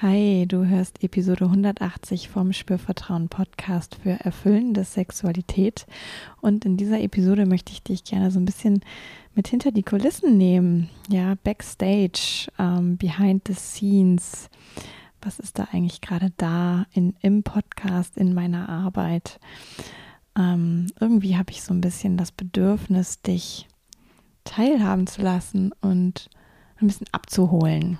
Hi, du hörst Episode 180 vom Spürvertrauen Podcast für erfüllende Sexualität. Und in dieser Episode möchte ich dich gerne so ein bisschen mit hinter die Kulissen nehmen. Ja, Backstage, ähm, behind the scenes. Was ist da eigentlich gerade da in, im Podcast, in meiner Arbeit? Ähm, irgendwie habe ich so ein bisschen das Bedürfnis, dich teilhaben zu lassen und ein bisschen abzuholen.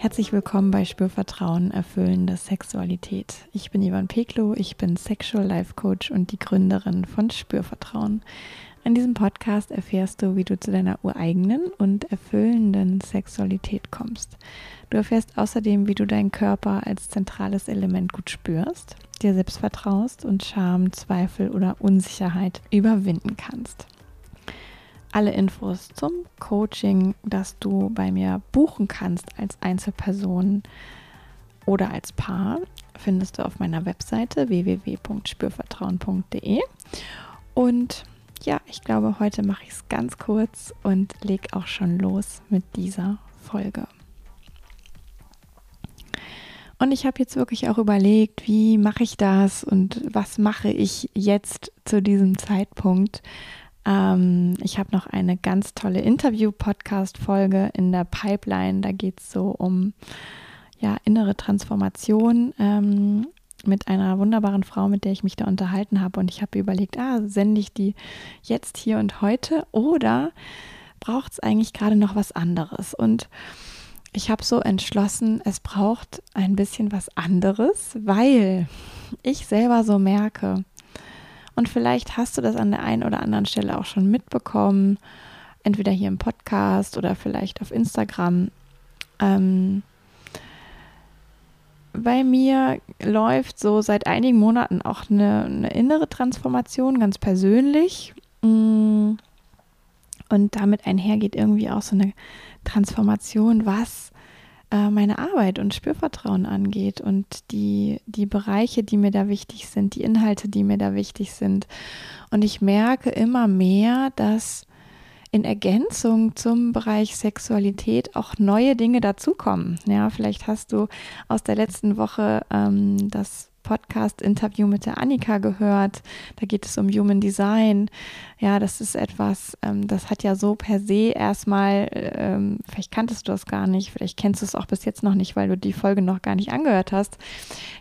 Herzlich willkommen bei Spürvertrauen erfüllende Sexualität. Ich bin Ivan Peklo, ich bin Sexual Life Coach und die Gründerin von Spürvertrauen. In diesem Podcast erfährst du, wie du zu deiner ureigenen und erfüllenden Sexualität kommst. Du erfährst außerdem, wie du deinen Körper als zentrales Element gut spürst, dir selbst vertraust und Scham, Zweifel oder Unsicherheit überwinden kannst. Alle Infos zum Coaching, das du bei mir buchen kannst als Einzelperson oder als Paar, findest du auf meiner Webseite www.spürvertrauen.de. Und ja, ich glaube, heute mache ich es ganz kurz und lege auch schon los mit dieser Folge. Und ich habe jetzt wirklich auch überlegt, wie mache ich das und was mache ich jetzt zu diesem Zeitpunkt, ähm, ich habe noch eine ganz tolle Interview-Podcast-Folge in der Pipeline. Da geht es so um ja, innere Transformation ähm, mit einer wunderbaren Frau, mit der ich mich da unterhalten habe. Und ich habe überlegt, ah, sende ich die jetzt hier und heute oder braucht es eigentlich gerade noch was anderes? Und ich habe so entschlossen, es braucht ein bisschen was anderes, weil ich selber so merke, und vielleicht hast du das an der einen oder anderen Stelle auch schon mitbekommen, entweder hier im Podcast oder vielleicht auf Instagram. Ähm, bei mir läuft so seit einigen Monaten auch eine, eine innere Transformation, ganz persönlich. Mm. Und damit einhergeht irgendwie auch so eine Transformation, was äh, meine Arbeit und Spürvertrauen angeht und die, die Bereiche, die mir da wichtig sind, die Inhalte, die mir da wichtig sind. Und ich merke immer mehr, dass in Ergänzung zum Bereich Sexualität auch neue Dinge dazukommen. Ja, vielleicht hast du aus der letzten Woche ähm, das Podcast-Interview mit der Annika gehört. Da geht es um Human Design. Ja, das ist etwas, ähm, das hat ja so per se erstmal, ähm, vielleicht kanntest du das gar nicht, vielleicht kennst du es auch bis jetzt noch nicht, weil du die Folge noch gar nicht angehört hast.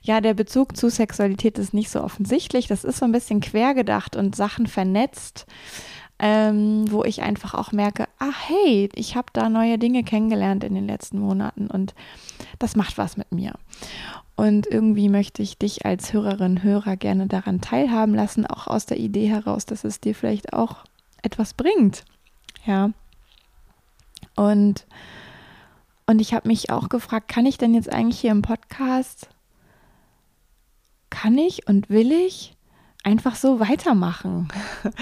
Ja, der Bezug zu Sexualität ist nicht so offensichtlich. Das ist so ein bisschen quergedacht und Sachen vernetzt. Ähm, wo ich einfach auch merke, ah hey, ich habe da neue Dinge kennengelernt in den letzten Monaten und das macht was mit mir. Und irgendwie möchte ich dich als Hörerin, Hörer gerne daran teilhaben lassen, auch aus der Idee heraus, dass es dir vielleicht auch etwas bringt. Ja. Und, und ich habe mich auch gefragt, kann ich denn jetzt eigentlich hier im Podcast, kann ich und will ich einfach so weitermachen?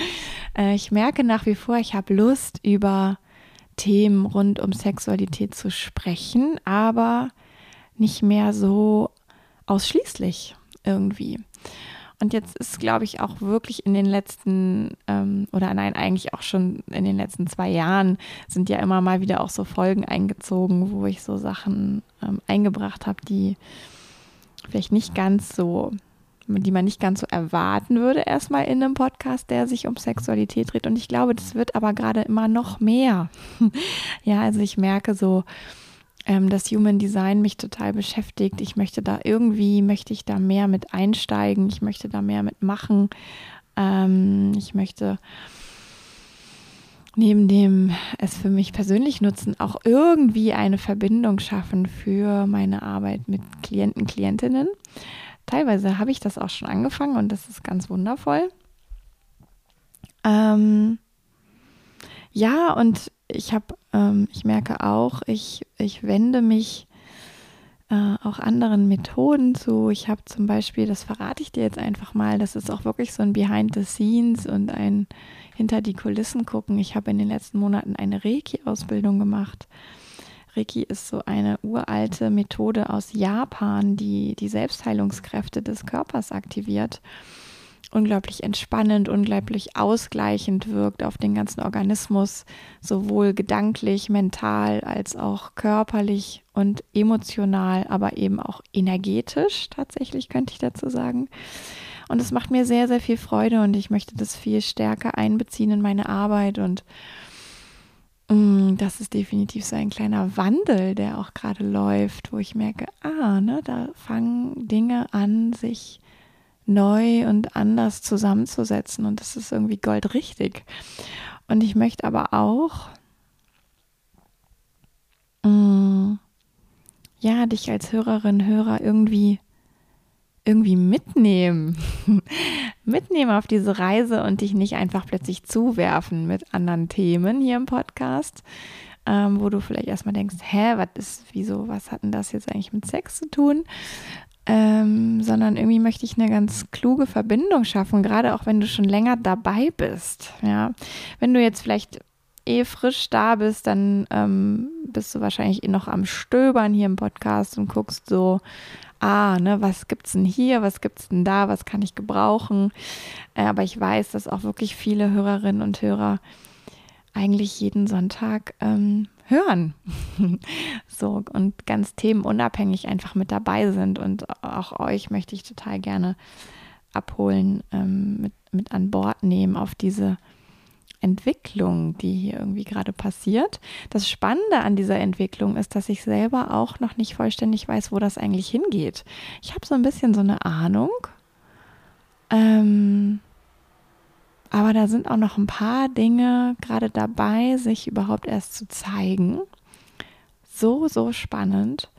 Äh, ich merke nach wie vor, ich habe Lust, über Themen rund um Sexualität zu sprechen, aber nicht mehr so ausschließlich irgendwie. Und jetzt ist, glaube ich, auch wirklich in den letzten, ähm, oder nein, eigentlich auch schon in den letzten zwei Jahren sind ja immer mal wieder auch so Folgen eingezogen, wo ich so Sachen ähm, eingebracht habe, die vielleicht nicht ganz so, die man nicht ganz so erwarten würde, erstmal in einem Podcast, der sich um Sexualität dreht. Und ich glaube, das wird aber gerade immer noch mehr. ja, also ich merke so, ähm, das Human Design mich total beschäftigt. Ich möchte da irgendwie, möchte ich da mehr mit einsteigen. Ich möchte da mehr mitmachen. Ähm, ich möchte neben dem es für mich persönlich nutzen, auch irgendwie eine Verbindung schaffen für meine Arbeit mit Klienten, Klientinnen. Teilweise habe ich das auch schon angefangen und das ist ganz wundervoll. Ähm, ja, und ich habe, ähm, ich merke auch, ich, ich wende mich äh, auch anderen Methoden zu. Ich habe zum Beispiel, das verrate ich dir jetzt einfach mal, das ist auch wirklich so ein Behind the Scenes und ein hinter die Kulissen gucken. Ich habe in den letzten Monaten eine Reiki-Ausbildung gemacht. Reiki ist so eine uralte Methode aus Japan, die die Selbstheilungskräfte des Körpers aktiviert. Unglaublich entspannend, unglaublich ausgleichend wirkt auf den ganzen Organismus, sowohl gedanklich, mental als auch körperlich und emotional, aber eben auch energetisch tatsächlich, könnte ich dazu sagen. Und es macht mir sehr, sehr viel Freude und ich möchte das viel stärker einbeziehen in meine Arbeit und mm, das ist definitiv so ein kleiner Wandel, der auch gerade läuft, wo ich merke, ah, ne, da fangen Dinge an, sich neu und anders zusammenzusetzen und das ist irgendwie goldrichtig. Und ich möchte aber auch, mh, mm, ja, dich als Hörerin, Hörer irgendwie irgendwie mitnehmen, mitnehmen auf diese Reise und dich nicht einfach plötzlich zuwerfen mit anderen Themen hier im Podcast, ähm, wo du vielleicht erstmal denkst, hä, was ist, wieso, was hat denn das jetzt eigentlich mit Sex zu tun? Ähm, sondern irgendwie möchte ich eine ganz kluge Verbindung schaffen, gerade auch wenn du schon länger dabei bist. Ja, wenn du jetzt vielleicht eh frisch da bist, dann ähm, bist du wahrscheinlich eh noch am Stöbern hier im Podcast und guckst so, ah, ne, was gibt's denn hier, was gibt's denn da, was kann ich gebrauchen? Äh, aber ich weiß, dass auch wirklich viele Hörerinnen und Hörer eigentlich jeden Sonntag ähm, hören. so und ganz themenunabhängig einfach mit dabei sind. Und auch euch möchte ich total gerne abholen, ähm, mit, mit an Bord nehmen auf diese Entwicklung, die hier irgendwie gerade passiert. Das Spannende an dieser Entwicklung ist, dass ich selber auch noch nicht vollständig weiß, wo das eigentlich hingeht. Ich habe so ein bisschen so eine Ahnung. Ähm, aber da sind auch noch ein paar Dinge gerade dabei, sich überhaupt erst zu zeigen. So, so spannend.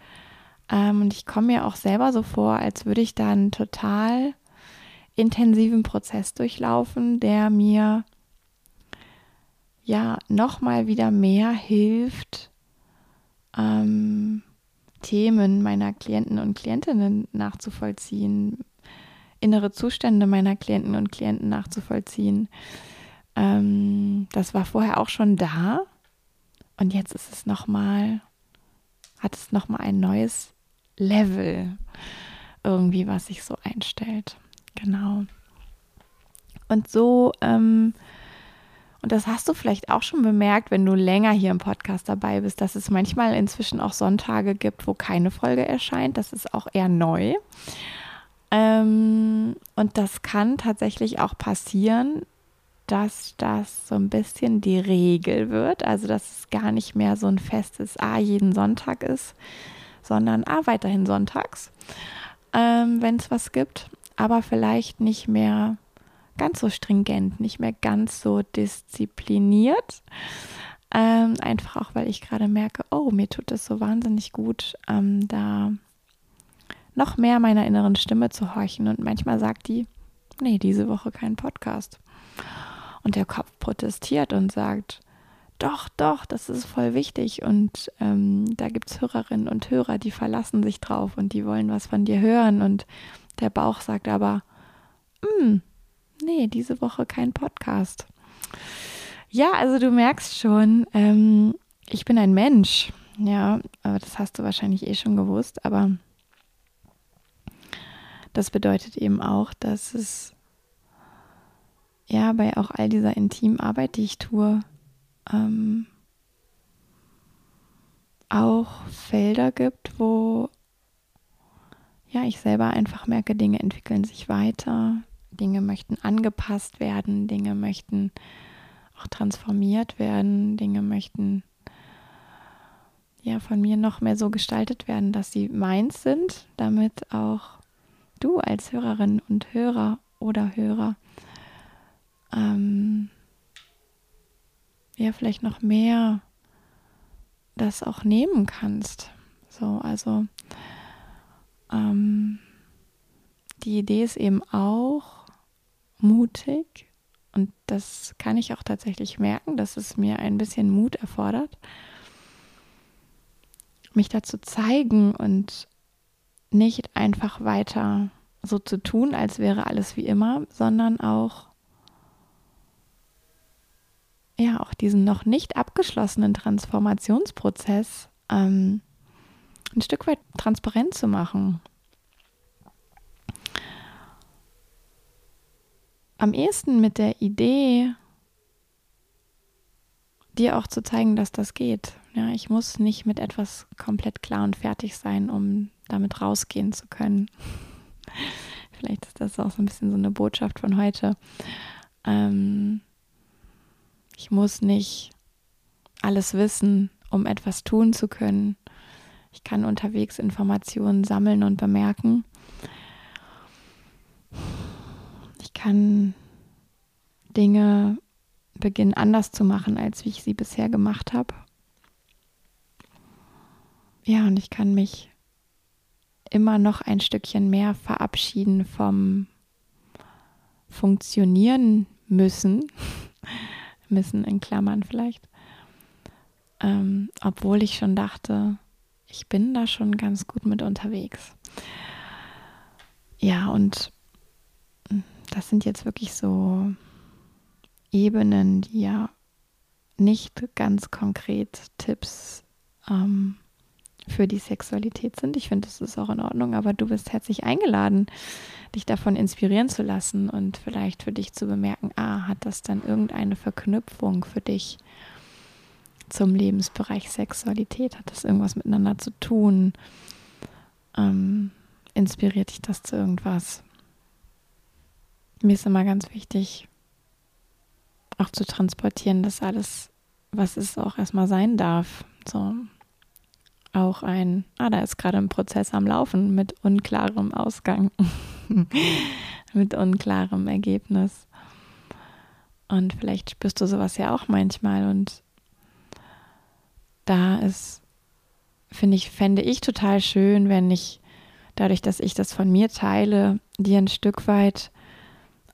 Ähm, und ich komme mir auch selber so vor, als würde ich da einen total intensiven Prozess durchlaufen, der mir ja nochmal wieder mehr hilft, ähm, Themen meiner Klienten und Klientinnen nachzuvollziehen, innere Zustände meiner Klienten und Klienten nachzuvollziehen. Ähm, das war vorher auch schon da und jetzt ist es nochmal, hat es nochmal ein neues Level irgendwie, was sich so einstellt. Genau. Und so, ähm, und das hast du vielleicht auch schon bemerkt, wenn du länger hier im Podcast dabei bist, dass es manchmal inzwischen auch Sonntage gibt, wo keine Folge erscheint. Das ist auch eher neu. Ähm, und das kann tatsächlich auch passieren, dass das so ein bisschen die Regel wird. Also, dass es gar nicht mehr so ein festes Ah, jeden Sonntag ist, sondern Ah, weiterhin sonntags, ähm, wenn es was gibt. Aber vielleicht nicht mehr ganz so stringent, nicht mehr ganz so diszipliniert. Ähm, einfach auch, weil ich gerade merke, oh, mir tut es so wahnsinnig gut, ähm, da noch mehr meiner inneren Stimme zu horchen. Und manchmal sagt die, nee, diese Woche kein Podcast. Und der Kopf protestiert und sagt, doch, doch, das ist voll wichtig. Und ähm, da gibt es Hörerinnen und Hörer, die verlassen sich drauf und die wollen was von dir hören. Und der Bauch sagt aber, hm, nee, diese Woche kein Podcast. Ja, also du merkst schon, ähm, ich bin ein Mensch. Ja, aber das hast du wahrscheinlich eh schon gewusst, aber das bedeutet eben auch, dass es ja bei auch all dieser intimen Arbeit, die ich tue, ähm, auch Felder gibt, wo ja ich selber einfach merke, Dinge entwickeln sich weiter, Dinge möchten angepasst werden, Dinge möchten auch transformiert werden, Dinge möchten ja von mir noch mehr so gestaltet werden, dass sie meins sind, damit auch du als Hörerin und Hörer oder Hörer ähm, ja vielleicht noch mehr das auch nehmen kannst. So, also ähm, die Idee ist eben auch mutig und das kann ich auch tatsächlich merken, dass es mir ein bisschen Mut erfordert, mich dazu zeigen und nicht einfach weiter so zu tun, als wäre alles wie immer, sondern auch ja auch diesen noch nicht abgeschlossenen Transformationsprozess ähm, ein Stück weit transparent zu machen. am ehesten mit der Idee, dir auch zu zeigen, dass das geht. Ja, ich muss nicht mit etwas komplett klar und fertig sein, um damit rausgehen zu können. Vielleicht ist das auch so ein bisschen so eine Botschaft von heute. Ähm, ich muss nicht alles wissen, um etwas tun zu können. Ich kann unterwegs Informationen sammeln und bemerken. Ich kann Dinge beginnen anders zu machen, als wie ich sie bisher gemacht habe. Ja, und ich kann mich immer noch ein Stückchen mehr verabschieden vom Funktionieren müssen, müssen in Klammern vielleicht, ähm, obwohl ich schon dachte, ich bin da schon ganz gut mit unterwegs. Ja, und das sind jetzt wirklich so Ebenen, die ja nicht ganz konkret Tipps ähm, für die Sexualität sind. Ich finde, das ist auch in Ordnung, aber du bist herzlich eingeladen, dich davon inspirieren zu lassen und vielleicht für dich zu bemerken, ah, hat das dann irgendeine Verknüpfung für dich zum Lebensbereich Sexualität? Hat das irgendwas miteinander zu tun? Ähm, inspiriert dich das zu irgendwas? Mir ist immer ganz wichtig, auch zu transportieren, dass alles, was es auch erstmal sein darf. So, auch ein, ah, da ist gerade ein Prozess am Laufen mit unklarem Ausgang, mit unklarem Ergebnis. Und vielleicht spürst du sowas ja auch manchmal. Und da ist, finde ich, fände ich total schön, wenn ich dadurch, dass ich das von mir teile, dir ein Stück weit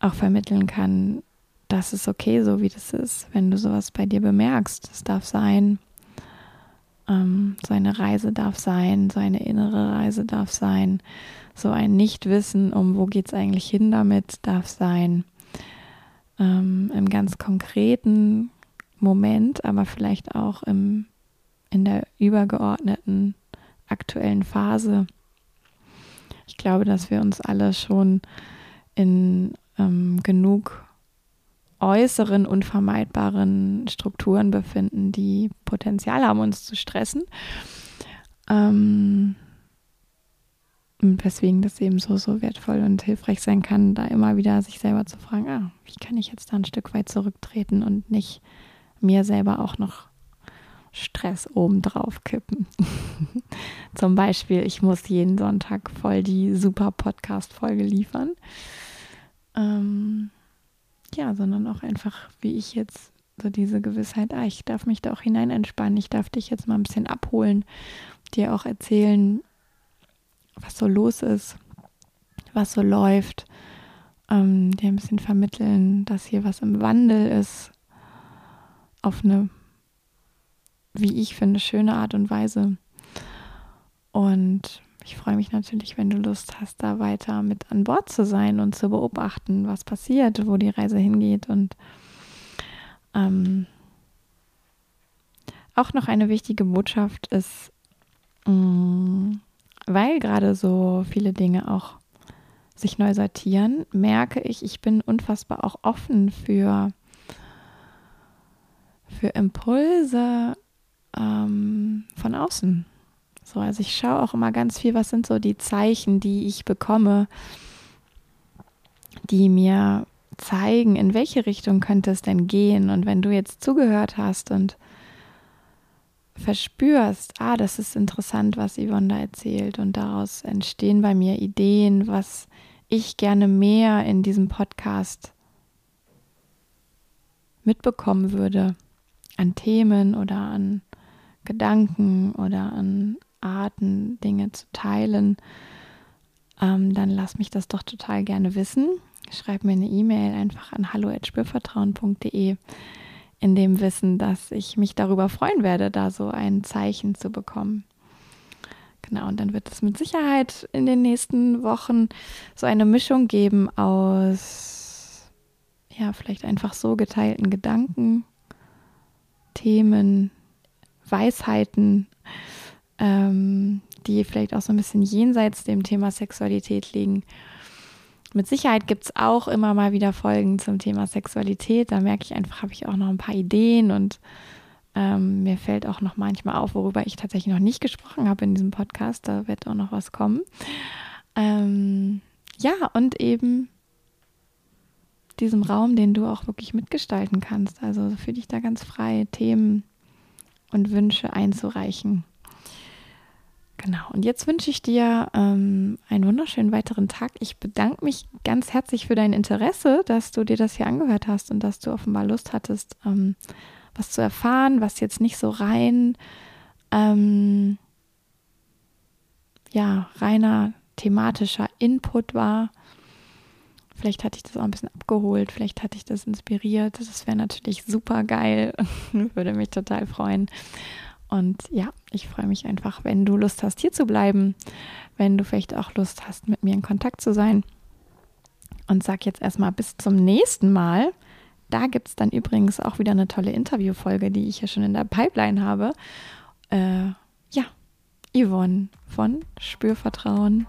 auch vermitteln kann, dass es okay so, wie das ist, wenn du sowas bei dir bemerkst. Es darf sein, ähm, so eine Reise darf sein, so eine innere Reise darf sein, so ein Nichtwissen, um wo geht es eigentlich hin damit, darf sein. Ähm, Im ganz konkreten Moment, aber vielleicht auch im, in der übergeordneten aktuellen Phase. Ich glaube, dass wir uns alle schon in ähm, genug äußeren unvermeidbaren Strukturen befinden, die Potenzial haben, uns zu stressen. Ähm, weswegen das eben so, so wertvoll und hilfreich sein kann, da immer wieder sich selber zu fragen, ah, wie kann ich jetzt da ein Stück weit zurücktreten und nicht mir selber auch noch Stress obendrauf kippen. Zum Beispiel, ich muss jeden Sonntag voll die super Podcast-Folge liefern. Ähm, ja, sondern auch einfach, wie ich jetzt, so diese Gewissheit, ah, ich darf mich da auch hinein entspannen, ich darf dich jetzt mal ein bisschen abholen, dir auch erzählen, was so los ist, was so läuft, ähm, dir ein bisschen vermitteln, dass hier was im Wandel ist, auf eine, wie ich finde, schöne Art und Weise. Und ich freue mich natürlich, wenn du Lust hast, da weiter mit an Bord zu sein und zu beobachten, was passiert, wo die Reise hingeht. Und ähm, auch noch eine wichtige Botschaft ist, mh, mm, weil gerade so viele Dinge auch sich neu sortieren, merke ich, ich bin unfassbar auch offen für, für Impulse ähm, von außen. So, also ich schaue auch immer ganz viel, was sind so die Zeichen, die ich bekomme, die mir zeigen, in welche Richtung könnte es denn gehen. Und wenn du jetzt zugehört hast und verspürst, ah, das ist interessant, was Yvonne da erzählt und daraus entstehen bei mir Ideen, was ich gerne mehr in diesem Podcast mitbekommen würde an Themen oder an Gedanken oder an Arten, Dinge zu teilen, ähm, dann lass mich das doch total gerne wissen. Schreib mir eine E-Mail einfach an hallo.spürvertrauen.de in dem Wissen, dass ich mich darüber freuen werde, da so ein Zeichen zu bekommen. Genau, und dann wird es mit Sicherheit in den nächsten Wochen so eine Mischung geben aus, ja, vielleicht einfach so geteilten Gedanken, Themen, Weisheiten, ähm, die vielleicht auch so ein bisschen jenseits dem Thema Sexualität liegen. Mit Sicherheit gibt es auch immer mal wieder Folgen zum Thema Sexualität. Da merke ich einfach, habe ich auch noch ein paar Ideen und ähm, mir fällt auch noch manchmal auf, worüber ich tatsächlich noch nicht gesprochen habe in diesem Podcast. Da wird auch noch was kommen. Ähm, ja, und eben diesem Raum, den du auch wirklich mitgestalten kannst. Also fühle dich da ganz frei, Themen und Wünsche einzureichen. Genau, und jetzt wünsche ich dir ähm, einen wunderschönen weiteren Tag. Ich bedanke mich ganz herzlich für dein Interesse, dass du dir das hier angehört hast und dass du offenbar Lust hattest, ähm, was zu erfahren, was jetzt nicht so rein, ähm, ja, reiner thematischer Input war. Vielleicht hatte ich das auch ein bisschen abgeholt, vielleicht hatte ich das inspiriert. Das wäre natürlich super geil. Würde mich total freuen. Und ja, ich freue mich einfach, wenn du Lust hast, hier zu bleiben, wenn du vielleicht auch Lust hast, mit mir in Kontakt zu sein. Und sag jetzt erstmal bis zum nächsten Mal. Da gibt es dann übrigens auch wieder eine tolle Interviewfolge, die ich ja schon in der Pipeline habe. Äh, ja, Yvonne von Spürvertrauen.